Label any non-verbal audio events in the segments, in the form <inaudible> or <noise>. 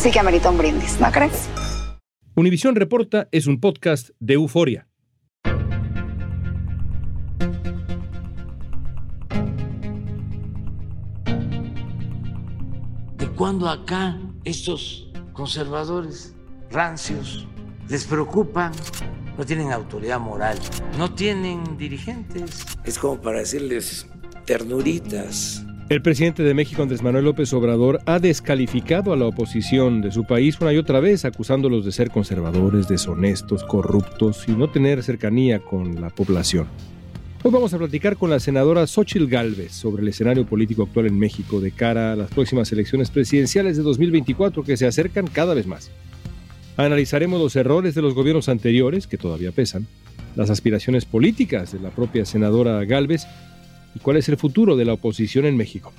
sí que amerita un brindis, ¿no crees? Univisión Reporta es un podcast de euforia. ¿De cuándo acá estos conservadores rancios les preocupan? No tienen autoridad moral, no tienen dirigentes. Es como para decirles ternuritas el presidente de México, Andrés Manuel López Obrador, ha descalificado a la oposición de su país una y otra vez, acusándolos de ser conservadores, deshonestos, corruptos y no tener cercanía con la población. Hoy vamos a platicar con la senadora Xochil Gálvez sobre el escenario político actual en México de cara a las próximas elecciones presidenciales de 2024 que se acercan cada vez más. Analizaremos los errores de los gobiernos anteriores, que todavía pesan, las aspiraciones políticas de la propia senadora Gálvez y cuál es el futuro de la oposición en México.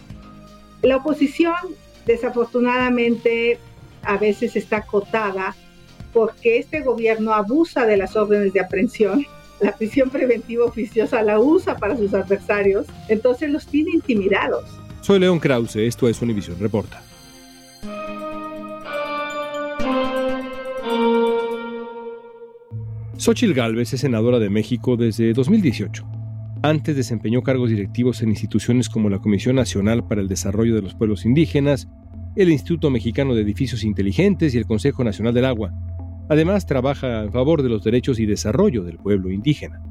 La oposición, desafortunadamente, a veces está acotada porque este gobierno abusa de las órdenes de aprehensión. La prisión preventiva oficiosa la usa para sus adversarios, entonces los tiene intimidados. Soy León Krause, esto es Univisión Reporta. Xochil Gálvez es senadora de México desde 2018. Antes desempeñó cargos directivos en instituciones como la Comisión Nacional para el Desarrollo de los Pueblos Indígenas, el Instituto Mexicano de Edificios Inteligentes y el Consejo Nacional del Agua. Además, trabaja en favor de los derechos y desarrollo del pueblo indígena.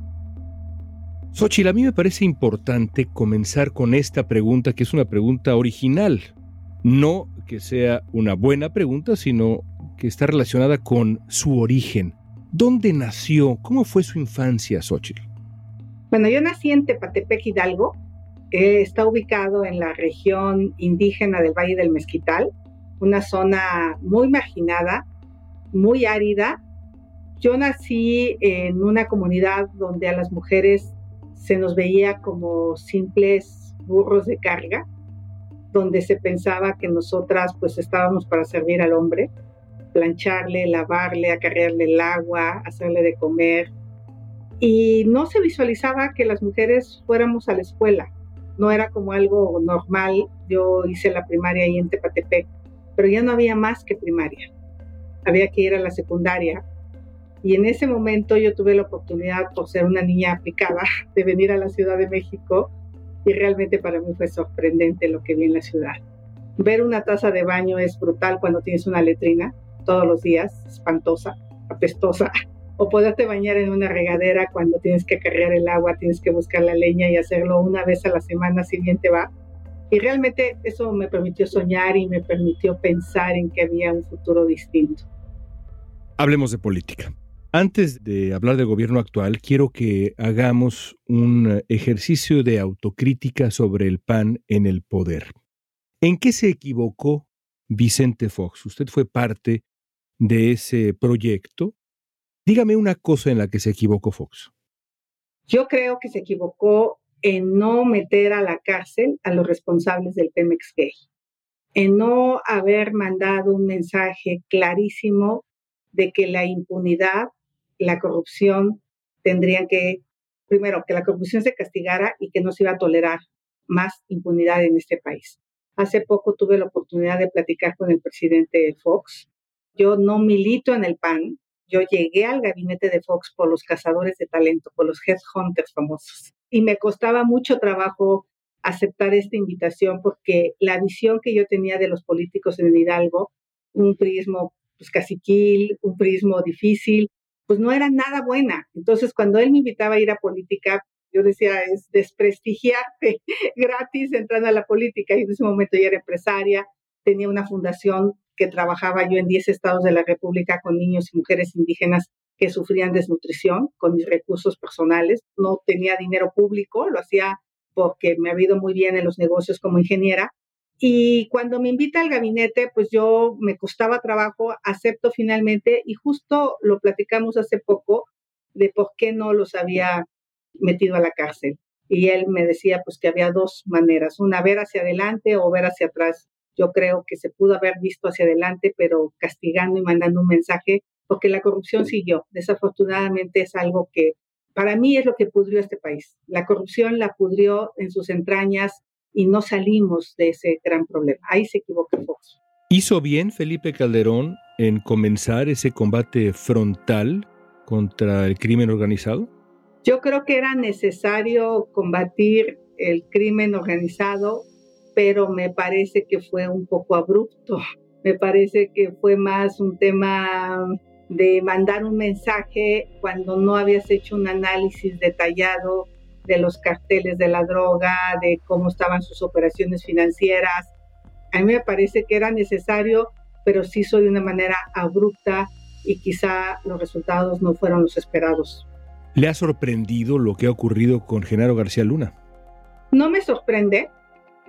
Xochitl, a mí me parece importante comenzar con esta pregunta, que es una pregunta original. No que sea una buena pregunta, sino que está relacionada con su origen. ¿Dónde nació? ¿Cómo fue su infancia, Xochitl? Bueno, yo nací en Tepatepec, Hidalgo. está ubicado en la región indígena del Valle del Mezquital, una zona muy marginada, muy árida. Yo nací en una comunidad donde a las mujeres se nos veía como simples burros de carga, donde se pensaba que nosotras pues estábamos para servir al hombre, plancharle, lavarle, acarrearle el agua, hacerle de comer, y no se visualizaba que las mujeres fuéramos a la escuela. No era como algo normal. Yo hice la primaria ahí en Tepatepec, pero ya no había más que primaria. Había que ir a la secundaria. Y en ese momento yo tuve la oportunidad, por ser una niña aplicada, <laughs> de venir a la Ciudad de México y realmente para mí fue sorprendente lo que vi en la ciudad. Ver una taza de baño es brutal cuando tienes una letrina todos los días, espantosa, apestosa o poderte bañar en una regadera cuando tienes que cargar el agua, tienes que buscar la leña y hacerlo una vez a la semana si bien te va. Y realmente eso me permitió soñar y me permitió pensar en que había un futuro distinto. Hablemos de política. Antes de hablar del gobierno actual, quiero que hagamos un ejercicio de autocrítica sobre el PAN en el poder. ¿En qué se equivocó Vicente Fox? Usted fue parte de ese proyecto Dígame una cosa en la que se equivocó Fox. Yo creo que se equivocó en no meter a la cárcel a los responsables del Pemex Gay, en no haber mandado un mensaje clarísimo de que la impunidad, la corrupción tendrían que, primero, que la corrupción se castigara y que no se iba a tolerar más impunidad en este país. Hace poco tuve la oportunidad de platicar con el presidente Fox. Yo no milito en el PAN, yo llegué al gabinete de Fox por los cazadores de talento, por los headhunters famosos. Y me costaba mucho trabajo aceptar esta invitación porque la visión que yo tenía de los políticos en Hidalgo, un prismo pues caciquil, un prismo difícil, pues no era nada buena. Entonces, cuando él me invitaba a ir a política, yo decía, es desprestigiarte <laughs> gratis entrando a la política. Y en ese momento ya era empresaria, tenía una fundación que trabajaba yo en 10 estados de la República con niños y mujeres indígenas que sufrían desnutrición con mis recursos personales. No tenía dinero público, lo hacía porque me ha ido muy bien en los negocios como ingeniera. Y cuando me invita al gabinete, pues yo me costaba trabajo, acepto finalmente y justo lo platicamos hace poco de por qué no los había metido a la cárcel. Y él me decía pues que había dos maneras, una ver hacia adelante o ver hacia atrás. Yo creo que se pudo haber visto hacia adelante, pero castigando y mandando un mensaje, porque la corrupción siguió. Desafortunadamente es algo que para mí es lo que pudrió este país. La corrupción la pudrió en sus entrañas y no salimos de ese gran problema. Ahí se equivoca Fox. ¿Hizo bien Felipe Calderón en comenzar ese combate frontal contra el crimen organizado? Yo creo que era necesario combatir el crimen organizado, pero me parece que fue un poco abrupto. Me parece que fue más un tema de mandar un mensaje cuando no habías hecho un análisis detallado de los carteles de la droga, de cómo estaban sus operaciones financieras. A mí me parece que era necesario, pero sí hizo de una manera abrupta y quizá los resultados no fueron los esperados. ¿Le ha sorprendido lo que ha ocurrido con Genaro García Luna? No me sorprende.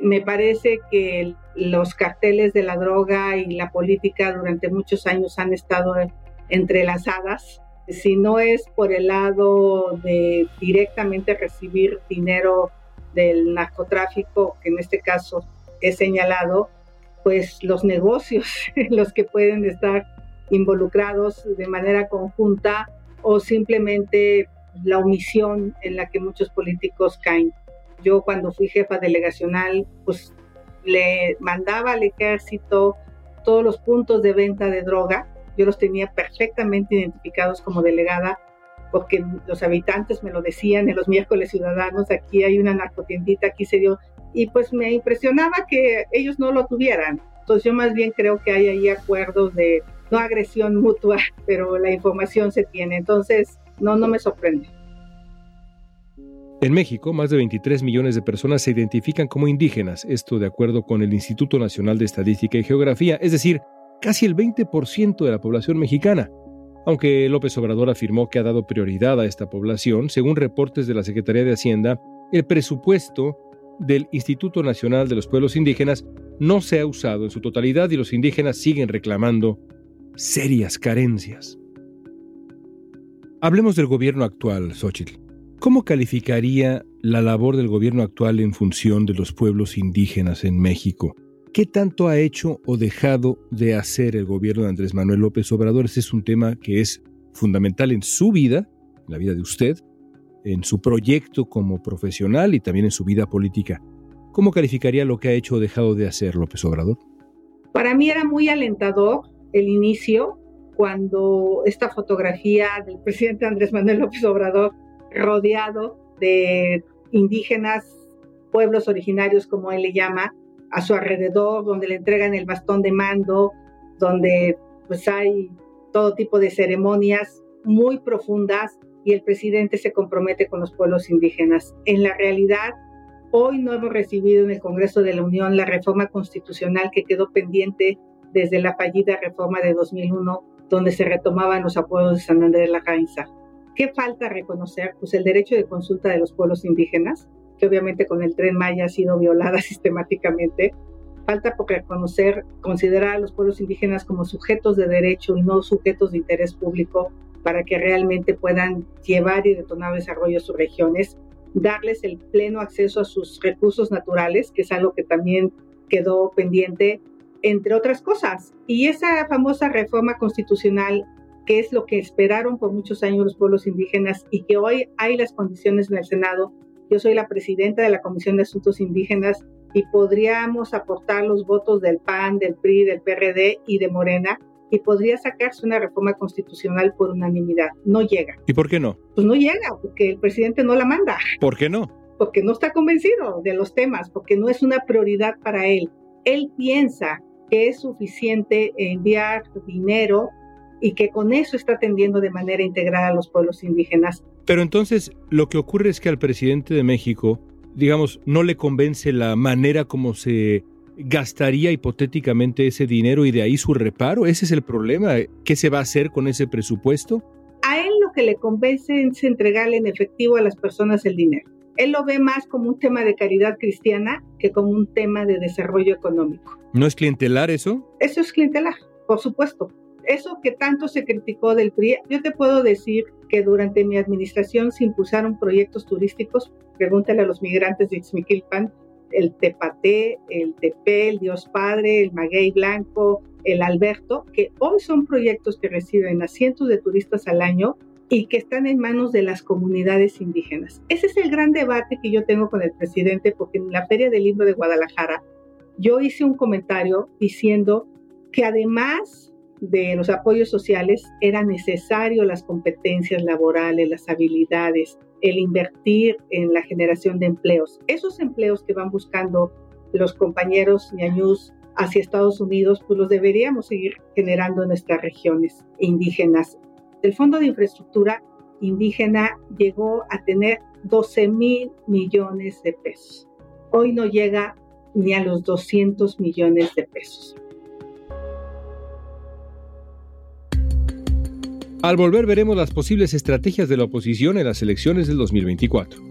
Me parece que los carteles de la droga y la política durante muchos años han estado entrelazadas. Si no es por el lado de directamente recibir dinero del narcotráfico, que en este caso he señalado, pues los negocios <laughs> los que pueden estar involucrados de manera conjunta o simplemente la omisión en la que muchos políticos caen. Yo cuando fui jefa delegacional, pues le mandaba al ejército todos los puntos de venta de droga. Yo los tenía perfectamente identificados como delegada porque los habitantes me lo decían en los miércoles ciudadanos, aquí hay una narcotiendita, aquí se dio, y pues me impresionaba que ellos no lo tuvieran. Entonces yo más bien creo que hay ahí acuerdos de no agresión mutua, <laughs> pero la información se tiene. Entonces, no, no me sorprende. En México, más de 23 millones de personas se identifican como indígenas, esto de acuerdo con el Instituto Nacional de Estadística y Geografía, es decir, casi el 20% de la población mexicana. Aunque López Obrador afirmó que ha dado prioridad a esta población, según reportes de la Secretaría de Hacienda, el presupuesto del Instituto Nacional de los Pueblos Indígenas no se ha usado en su totalidad y los indígenas siguen reclamando serias carencias. Hablemos del gobierno actual, Xochitl. ¿Cómo calificaría la labor del gobierno actual en función de los pueblos indígenas en México? ¿Qué tanto ha hecho o dejado de hacer el gobierno de Andrés Manuel López Obrador? Ese es un tema que es fundamental en su vida, en la vida de usted, en su proyecto como profesional y también en su vida política. ¿Cómo calificaría lo que ha hecho o dejado de hacer López Obrador? Para mí era muy alentador el inicio cuando esta fotografía del presidente Andrés Manuel López Obrador rodeado de indígenas, pueblos originarios como él le llama, a su alrededor, donde le entregan el bastón de mando, donde pues hay todo tipo de ceremonias muy profundas y el presidente se compromete con los pueblos indígenas. En la realidad, hoy no hemos recibido en el Congreso de la Unión la reforma constitucional que quedó pendiente desde la fallida reforma de 2001, donde se retomaban los acuerdos de San Andrés de la Gainza. ¿Qué falta reconocer? Pues el derecho de consulta de los pueblos indígenas, que obviamente con el tren Maya ha sido violada <laughs> sistemáticamente. Falta por reconocer, considerar a los pueblos indígenas como sujetos de derecho y no sujetos de interés público para que realmente puedan llevar y detonar desarrollo a sus regiones, darles el pleno acceso a sus recursos naturales, que es algo que también quedó pendiente, entre otras cosas. Y esa famosa reforma constitucional, que es lo que esperaron por muchos años los pueblos indígenas y que hoy hay las condiciones en el Senado. Yo soy la presidenta de la Comisión de Asuntos Indígenas y podríamos aportar los votos del PAN, del PRI, del PRD y de Morena y podría sacarse una reforma constitucional por unanimidad. No llega. ¿Y por qué no? Pues no llega, porque el presidente no la manda. ¿Por qué no? Porque no está convencido de los temas, porque no es una prioridad para él. Él piensa que es suficiente enviar dinero y que con eso está atendiendo de manera integral a los pueblos indígenas. Pero entonces lo que ocurre es que al presidente de México, digamos, no le convence la manera como se gastaría hipotéticamente ese dinero y de ahí su reparo. ¿Ese es el problema? ¿Qué se va a hacer con ese presupuesto? A él lo que le convence es entregarle en efectivo a las personas el dinero. Él lo ve más como un tema de caridad cristiana que como un tema de desarrollo económico. ¿No es clientelar eso? Eso es clientelar, por supuesto. Eso que tanto se criticó del PRI, yo te puedo decir que durante mi administración se impulsaron proyectos turísticos, pregúntale a los migrantes de Ixmiquilpan, el Tepate, el Tepe, el Dios Padre, el Maguey Blanco, el Alberto, que hoy son proyectos que reciben a cientos de turistas al año y que están en manos de las comunidades indígenas. Ese es el gran debate que yo tengo con el presidente, porque en la Feria del Libro de Guadalajara yo hice un comentario diciendo que además de los apoyos sociales era necesario las competencias laborales, las habilidades, el invertir en la generación de empleos. Esos empleos que van buscando los compañeros ñañús hacia Estados Unidos, pues los deberíamos seguir generando en nuestras regiones indígenas. El Fondo de Infraestructura Indígena llegó a tener 12 mil millones de pesos. Hoy no llega ni a los 200 millones de pesos. Al volver veremos las posibles estrategias de la oposición en las elecciones del 2024.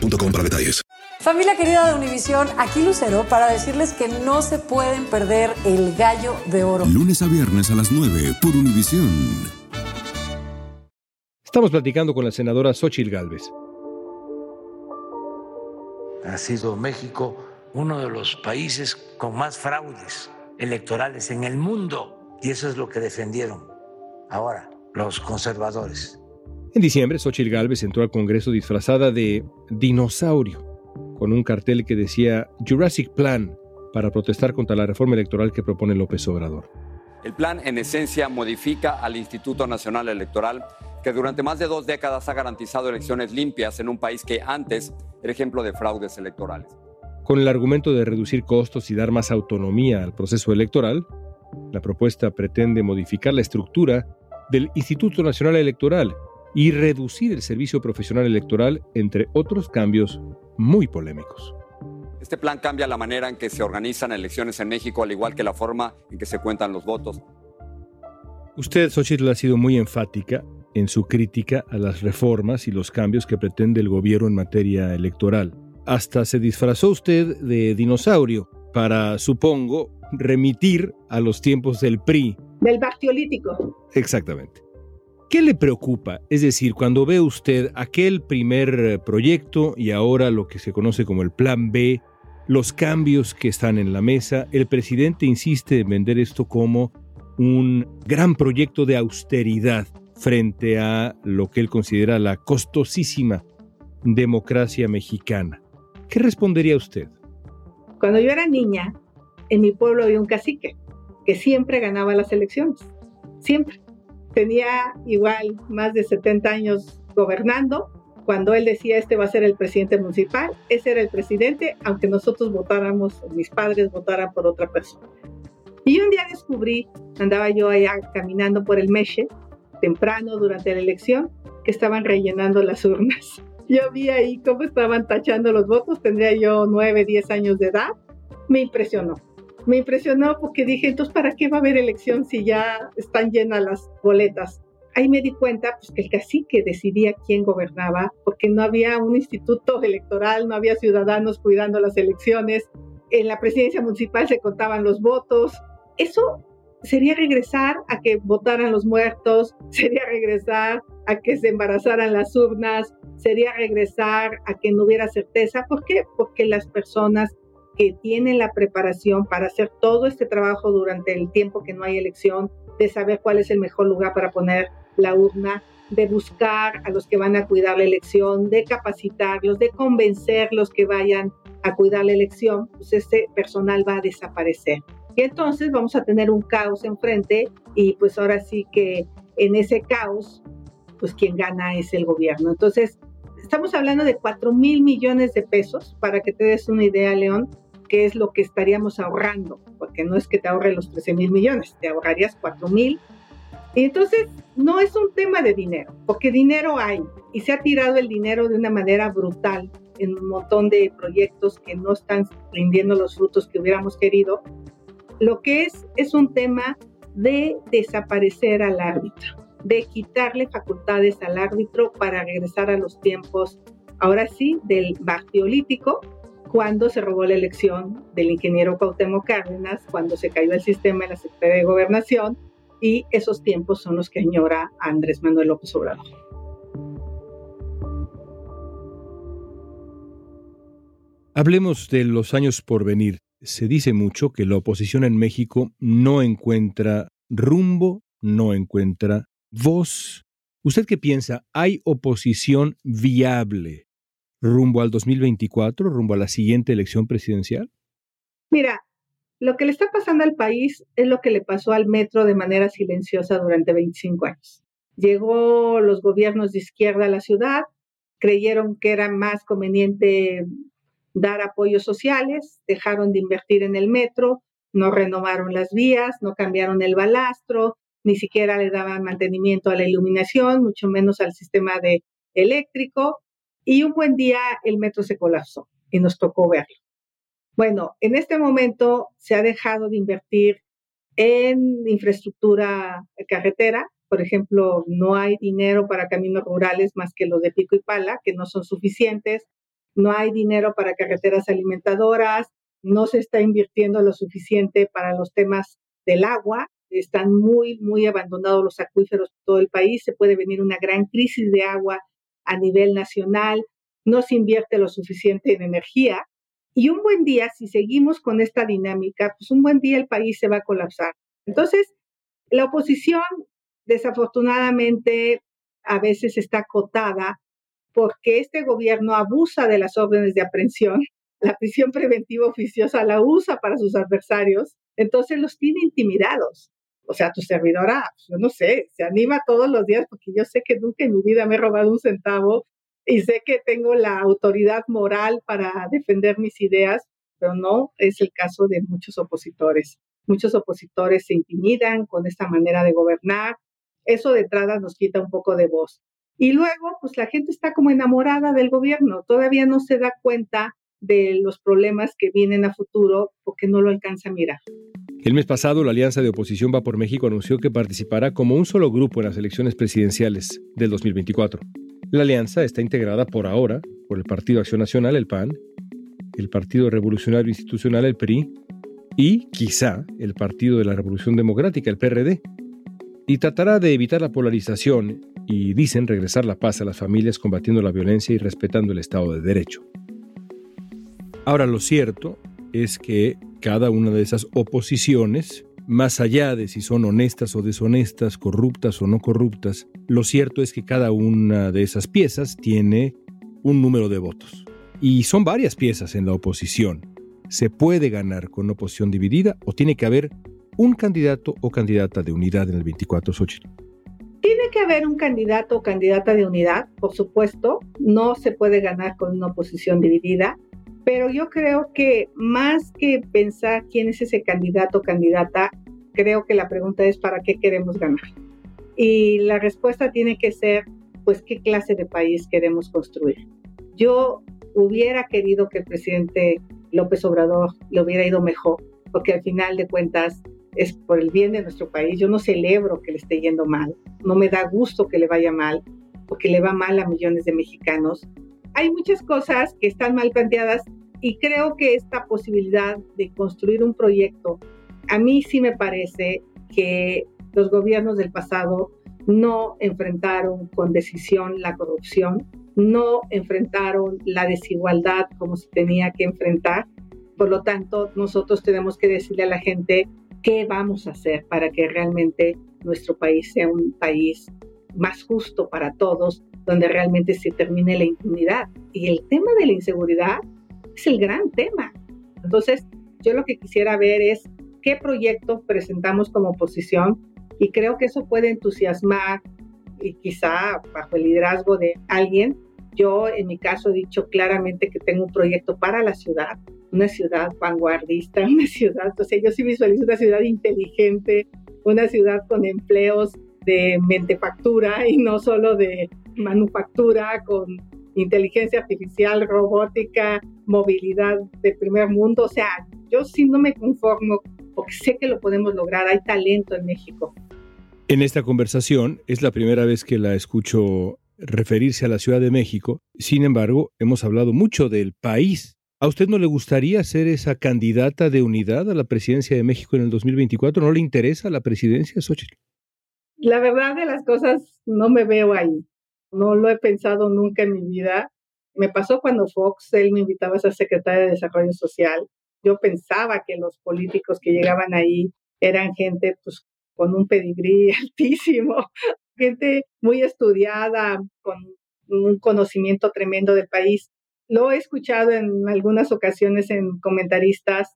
boostmobile para detalles. Familia querida de Univisión, aquí Lucero para decirles que no se pueden perder el gallo de oro. Lunes a viernes a las 9 por Univisión. Estamos platicando con la senadora Xochil Gálvez. Ha sido México uno de los países con más fraudes electorales en el mundo y eso es lo que defendieron ahora los conservadores. En diciembre, Xochitl Gálvez entró al Congreso disfrazada de dinosaurio, con un cartel que decía Jurassic Plan para protestar contra la reforma electoral que propone López Obrador. El plan, en esencia, modifica al Instituto Nacional Electoral, que durante más de dos décadas ha garantizado elecciones limpias en un país que antes era ejemplo de fraudes electorales. Con el argumento de reducir costos y dar más autonomía al proceso electoral, la propuesta pretende modificar la estructura del Instituto Nacional Electoral y reducir el servicio profesional electoral, entre otros cambios muy polémicos. Este plan cambia la manera en que se organizan elecciones en México, al igual que la forma en que se cuentan los votos. Usted, Xochitl, ha sido muy enfática en su crítica a las reformas y los cambios que pretende el gobierno en materia electoral. Hasta se disfrazó usted de dinosaurio para, supongo, remitir a los tiempos del PRI. Del bactiolítico. Exactamente. ¿Qué le preocupa? Es decir, cuando ve usted aquel primer eh, proyecto y ahora lo que se conoce como el Plan B, los cambios que están en la mesa, el presidente insiste en vender esto como un gran proyecto de austeridad frente a lo que él considera la costosísima democracia mexicana. ¿Qué respondería usted? Cuando yo era niña, en mi pueblo había un cacique que siempre ganaba las elecciones, siempre tenía igual más de 70 años gobernando. Cuando él decía este va a ser el presidente municipal, ese era el presidente, aunque nosotros votáramos, mis padres votaran por otra persona. Y un día descubrí, andaba yo allá caminando por el Meche, temprano durante la elección, que estaban rellenando las urnas. <laughs> Yo vi ahí cómo estaban tachando los votos, tendría yo 9, 10 años de edad. Me impresionó me impresionó porque dije, entonces, ¿para qué va a haber elección si ya están llenas las boletas? Ahí me di cuenta pues, que el cacique decidía quién gobernaba, porque no había un instituto electoral, no había ciudadanos cuidando las elecciones, en la presidencia municipal se contaban los votos. Eso sería regresar a que votaran los muertos, <laughs> sería regresar a que se embarazaran las urnas, sería regresar a que no hubiera certeza. ¿Por qué? Porque las personas que tienen la preparación para hacer todo este trabajo durante el tiempo que no hay elección, de saber cuál es el mejor lugar para poner la urna, de buscar a los que van a cuidar la elección, de capacitarlos, de convencerlos que vayan a cuidar la elección, pues este personal va a desaparecer. Y entonces vamos a tener un caos enfrente y pues ahora sí que en ese caos, pues quien gana es el gobierno. Entonces, estamos hablando de 4 mil millones de pesos, para que te des una idea, León, qué es lo que estaríamos ahorrando, porque no es que te ahorre los 13 mil millones, te ahorrarías 4 mil. Y entonces, no es un tema de dinero, porque dinero hay y se ha tirado el dinero de una manera brutal en un montón de proyectos que no están rindiendo los frutos que hubiéramos querido. Lo que es es un tema de desaparecer al árbitro, de quitarle facultades al árbitro para regresar a los tiempos, ahora sí, del bartiolítico, cuando se robó la elección del ingeniero Cuauhtémoc Cárdenas, cuando se cayó el sistema en la Secretaría de Gobernación, y esos tiempos son los que añora Andrés Manuel López Obrador. Hablemos de los años por venir. Se dice mucho que la oposición en México no encuentra rumbo, no encuentra voz. ¿Usted qué piensa? ¿Hay oposición viable rumbo al 2024, rumbo a la siguiente elección presidencial? Mira, lo que le está pasando al país es lo que le pasó al metro de manera silenciosa durante 25 años. Llegó los gobiernos de izquierda a la ciudad, creyeron que era más conveniente dar apoyos sociales, dejaron de invertir en el metro, no renovaron las vías, no cambiaron el balastro, ni siquiera le daban mantenimiento a la iluminación, mucho menos al sistema de eléctrico, y un buen día el metro se colapsó y nos tocó verlo. Bueno, en este momento se ha dejado de invertir en infraestructura carretera, por ejemplo, no hay dinero para caminos rurales más que los de pico y pala, que no son suficientes. No hay dinero para carreteras alimentadoras, no se está invirtiendo lo suficiente para los temas del agua, están muy, muy abandonados los acuíferos de todo el país, se puede venir una gran crisis de agua a nivel nacional, no se invierte lo suficiente en energía. Y un buen día, si seguimos con esta dinámica, pues un buen día el país se va a colapsar. Entonces, la oposición, desafortunadamente, a veces está acotada porque este gobierno abusa de las órdenes de aprehensión, <laughs> la prisión preventiva oficiosa la usa para sus adversarios, entonces los tiene intimidados. O sea, tu servidora, yo no sé, se anima todos los días porque yo sé que nunca en mi vida me he robado un centavo y sé que tengo la autoridad moral para defender mis ideas, pero no es el caso de muchos opositores. Muchos opositores se intimidan con esta manera de gobernar. Eso de entrada nos quita un poco de voz. Y luego, pues la gente está como enamorada del gobierno, todavía no se da cuenta de los problemas que vienen a futuro porque no lo alcanza a mirar. El mes pasado, la Alianza de Oposición Va por México anunció que participará como un solo grupo en las elecciones presidenciales del 2024. La alianza está integrada por ahora por el Partido Acción Nacional, el PAN, el Partido Revolucionario Institucional, el PRI, y quizá el Partido de la Revolución Democrática, el PRD. Y tratará de evitar la polarización y dicen regresar la paz a las familias combatiendo la violencia y respetando el Estado de Derecho. Ahora lo cierto es que cada una de esas oposiciones, más allá de si son honestas o deshonestas, corruptas o no corruptas, lo cierto es que cada una de esas piezas tiene un número de votos. Y son varias piezas en la oposición. ¿Se puede ganar con oposición dividida o tiene que haber un candidato o candidata de unidad en el 24 Xochitl? Tiene que haber un candidato o candidata de unidad, por supuesto. No se puede ganar con una oposición dividida. Pero yo creo que más que pensar quién es ese candidato o candidata, creo que la pregunta es ¿para qué queremos ganar? Y la respuesta tiene que ser, pues, ¿qué clase de país queremos construir? Yo hubiera querido que el presidente López Obrador le hubiera ido mejor, porque al final de cuentas es por el bien de nuestro país. Yo no celebro que le esté yendo mal, no me da gusto que le vaya mal, porque le va mal a millones de mexicanos. Hay muchas cosas que están mal planteadas y creo que esta posibilidad de construir un proyecto, a mí sí me parece que los gobiernos del pasado no enfrentaron con decisión la corrupción, no enfrentaron la desigualdad como se tenía que enfrentar. Por lo tanto, nosotros tenemos que decirle a la gente qué vamos a hacer para que realmente nuestro país sea un país más justo para todos, donde realmente se termine la impunidad. Y el tema de la inseguridad es el gran tema. Entonces, yo lo que quisiera ver es qué proyecto presentamos como oposición y creo que eso puede entusiasmar y quizá bajo el liderazgo de alguien. Yo en mi caso he dicho claramente que tengo un proyecto para la ciudad, una ciudad vanguardista, <laughs> una ciudad, o sea, yo sí visualizo una ciudad inteligente, una ciudad con empleos de mentefactura y no solo de manufactura, con inteligencia artificial, robótica, movilidad de primer mundo. O sea, yo sí no me conformo porque sé que lo podemos lograr, hay talento en México. En esta conversación es la primera vez que la escucho referirse a la Ciudad de México. Sin embargo, hemos hablado mucho del país. ¿A usted no le gustaría ser esa candidata de unidad a la presidencia de México en el 2024? ¿No le interesa la presidencia, Xochitl? La verdad de las cosas, no me veo ahí. No lo he pensado nunca en mi vida. Me pasó cuando Fox, él me invitaba a ser secretaria de Desarrollo Social yo pensaba que los políticos que llegaban ahí eran gente pues con un pedigrí <laughs> altísimo, gente muy estudiada, con un conocimiento tremendo del país. Lo he escuchado en algunas ocasiones en comentaristas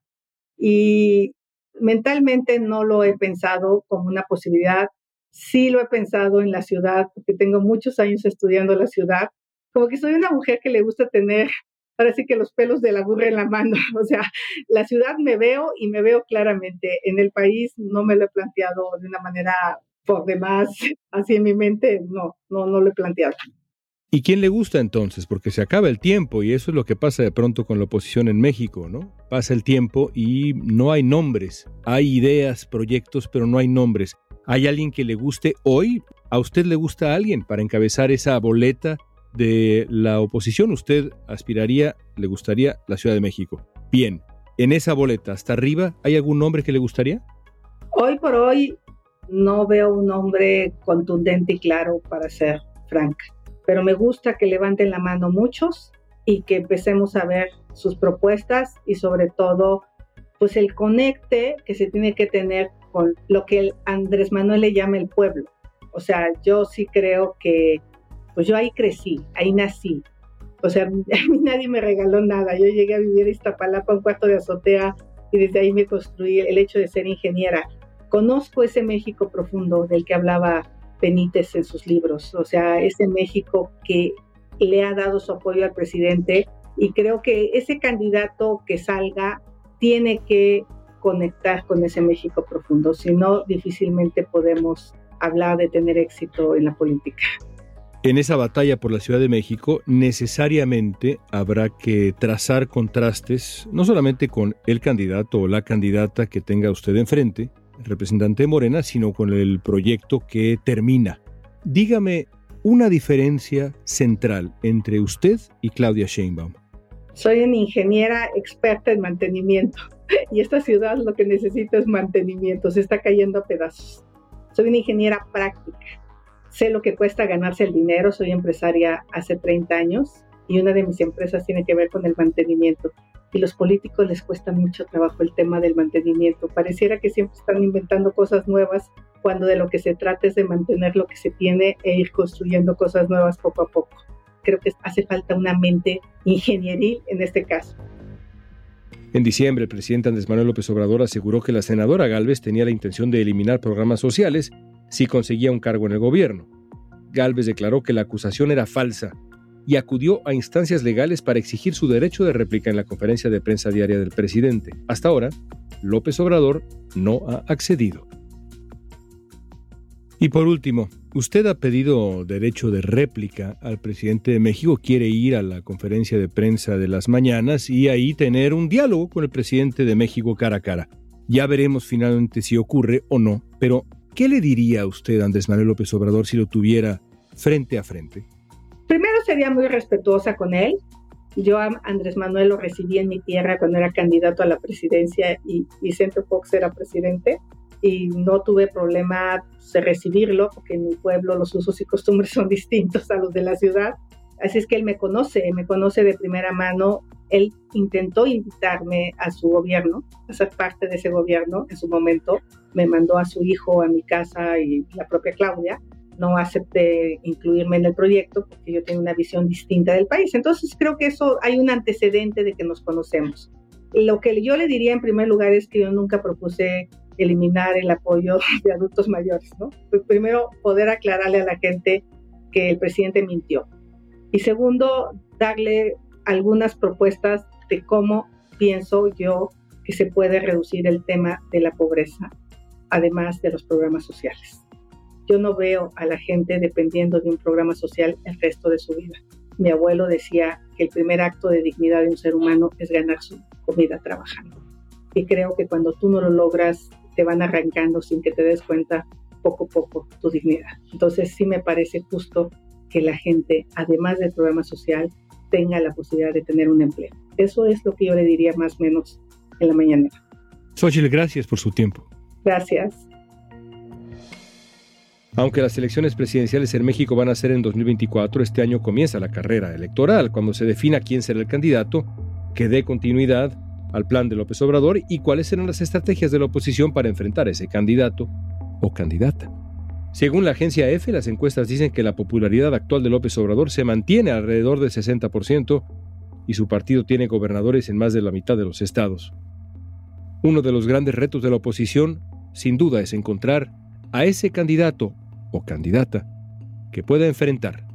y mentalmente no lo he pensado como una posibilidad. Sí lo he pensado en la ciudad, porque tengo muchos años estudiando la ciudad. Como que soy una mujer que le gusta tener ahora sí que los pelos de la burra en la mano. <laughs> O sea, la ciudad me veo y me veo claramente. En el país no me lo he planteado de una manera por demás, <laughs> así en mi mente, no, no, no lo he planteado. ¿Y quién le gusta entonces? Porque se acaba el tiempo y eso es lo que pasa de pronto con la oposición en México, ¿no? Pasa el tiempo y no hay nombres. Hay ideas, proyectos, pero no hay nombres. ¿Hay alguien que le guste hoy? ¿A usted le gusta alguien para encabezar esa boleta de la oposición, usted aspiraría, le gustaría la Ciudad de México. Bien, en esa boleta, hasta arriba, ¿hay algún nombre que le gustaría? Hoy por hoy no veo un nombre contundente y claro para ser franca, pero me gusta que levanten la mano muchos y que empecemos a ver sus propuestas y sobre todo pues el conecte que se tiene que tener con lo que Andrés Manuel le llama el pueblo. O sea, yo sí creo que pues yo ahí crecí, ahí nací. O sea, <laughs> a mí nadie me regaló nada. Yo llegué a vivir en Iztapalapa, un cuarto de azotea, y desde ahí me construí el hecho de ser ingeniera. Conozco ese México profundo del que hablaba Benítez en sus libros, o sea, ese México que le ha dado su apoyo al presidente y creo que ese candidato que salga tiene que conectar con ese México profundo, si no, difícilmente podemos hablar de tener éxito en la política en esa batalla por la Ciudad de México necesariamente habrá que trazar contrastes, no solamente con el candidato o la candidata que tenga usted enfrente, el representante de Morena, sino con el proyecto que termina. Dígame una diferencia central entre usted y Claudia Sheinbaum. Soy una ingeniera experta en mantenimiento y esta ciudad lo que necesita es mantenimiento, se está cayendo a pedazos. Soy una ingeniera práctica sé lo que cuesta ganarse el dinero, soy empresaria hace 30 años y una de mis empresas tiene que ver con el mantenimiento. Y los políticos les cuesta mucho trabajo el tema del mantenimiento. Pareciera que siempre están inventando cosas nuevas cuando de lo que se trata es de mantener lo que se tiene e ir construyendo cosas nuevas poco a poco. Creo que hace falta una mente ingenieril en este caso. En diciembre, el presidente Andrés Manuel López Obrador aseguró que la senadora Galvez tenía la intención de eliminar programas sociales si conseguía un cargo en el gobierno. Galvez declaró que la acusación era falsa y acudió a instancias legales para exigir su derecho de réplica en la conferencia de prensa diaria del presidente. Hasta ahora, López Obrador no ha accedido. Y por último, usted ha pedido derecho de réplica al presidente de México, quiere ir a la conferencia de prensa de las mañanas y ahí tener un diálogo con el presidente de México cara a cara. Ya veremos finalmente si ocurre o no, pero ¿Qué le diría a usted Andrés Manuel López Obrador si lo tuviera frente a frente? Primero sería muy respetuosa con él. Yo a Andrés Manuel lo recibí en mi tierra cuando era candidato a la presidencia y Vicente Fox era presidente. Y no tuve problema de recibirlo, porque en mi pueblo los usos y costumbres son <laughs> distintos a los de la ciudad. Así es que él me conoce, me conoce de primera mano. Él intentó invitarme a su gobierno, a ser parte de ese gobierno en su momento. Me mandó a su hijo a mi casa y la propia Claudia. No acepté incluirme en el proyecto porque yo tengo una visión distinta del país. Entonces creo que eso hay un antecedente de que nos conocemos. Lo que yo le diría en primer lugar es que yo nunca propuse eliminar el apoyo <laughs> de adultos mayores, ¿no? Pues primero, poder aclararle a la gente que el presidente mintió. Y segundo, darle algunas propuestas de cómo pienso yo que se puede reducir el tema de la pobreza, además de los programas sociales. Yo no veo a la gente dependiendo de un programa social el resto de su vida. Mi abuelo decía que el primer acto de dignidad de un ser humano es ganar su comida trabajando. Y creo que cuando tú no lo logras te van arrancando sin que te des cuenta poco a poco tu dignidad. Entonces sí me parece justo que la gente, además del programa social, tenga la posibilidad de tener un empleo. Eso es lo que yo le diría más o menos en la mañanera. Xochitl, gracias por su tiempo. Gracias. Aunque las elecciones presidenciales en México van a ser en 2024, este año comienza la carrera electoral, cuando se defina quién será el candidato que dé continuidad al plan de López Obrador y cuáles serán las estrategias de la oposición para enfrentar a ese candidato o candidata. Según la agencia EFE, las encuestas dicen que la popularidad actual de López Obrador se mantiene alrededor del 60% y su partido tiene gobernadores en más de la mitad de los estados. Uno de los grandes retos de la oposición, sin duda, es encontrar a ese candidato o candidata que pueda enfrentar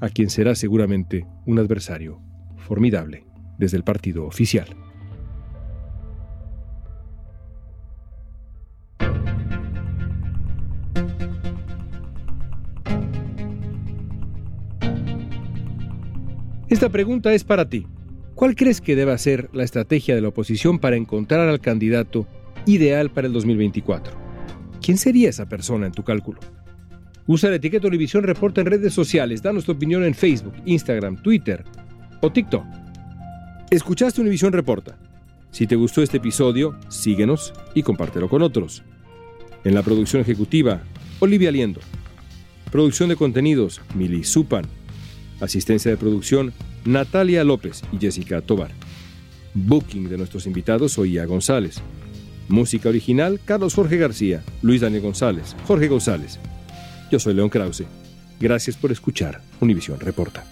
a quien será seguramente un adversario formidable desde el partido oficial. Esta pregunta es para ti. ¿Cuál crees que deba ser la estrategia de la oposición para encontrar al candidato ideal para el 2024? ¿Quién sería esa persona en tu cálculo? Usa la etiqueta Univisión Reporta en redes sociales. Danos tu opinión en Facebook, Instagram, Twitter o TikTok. Escuchaste Univisión Reporta. Si te gustó este episodio, síguenos y compártelo con otros. En la producción ejecutiva, Olivia Liendo. Producción de contenidos, Mili Supan. Asistencia de producción, Natalia López y Jessica Tobar. Booking de nuestros invitados, Oía González. Música original, Carlos Jorge García, Luis Daniel González, Jorge González. Yo soy León Krause. Gracias por escuchar Univisión Reporta.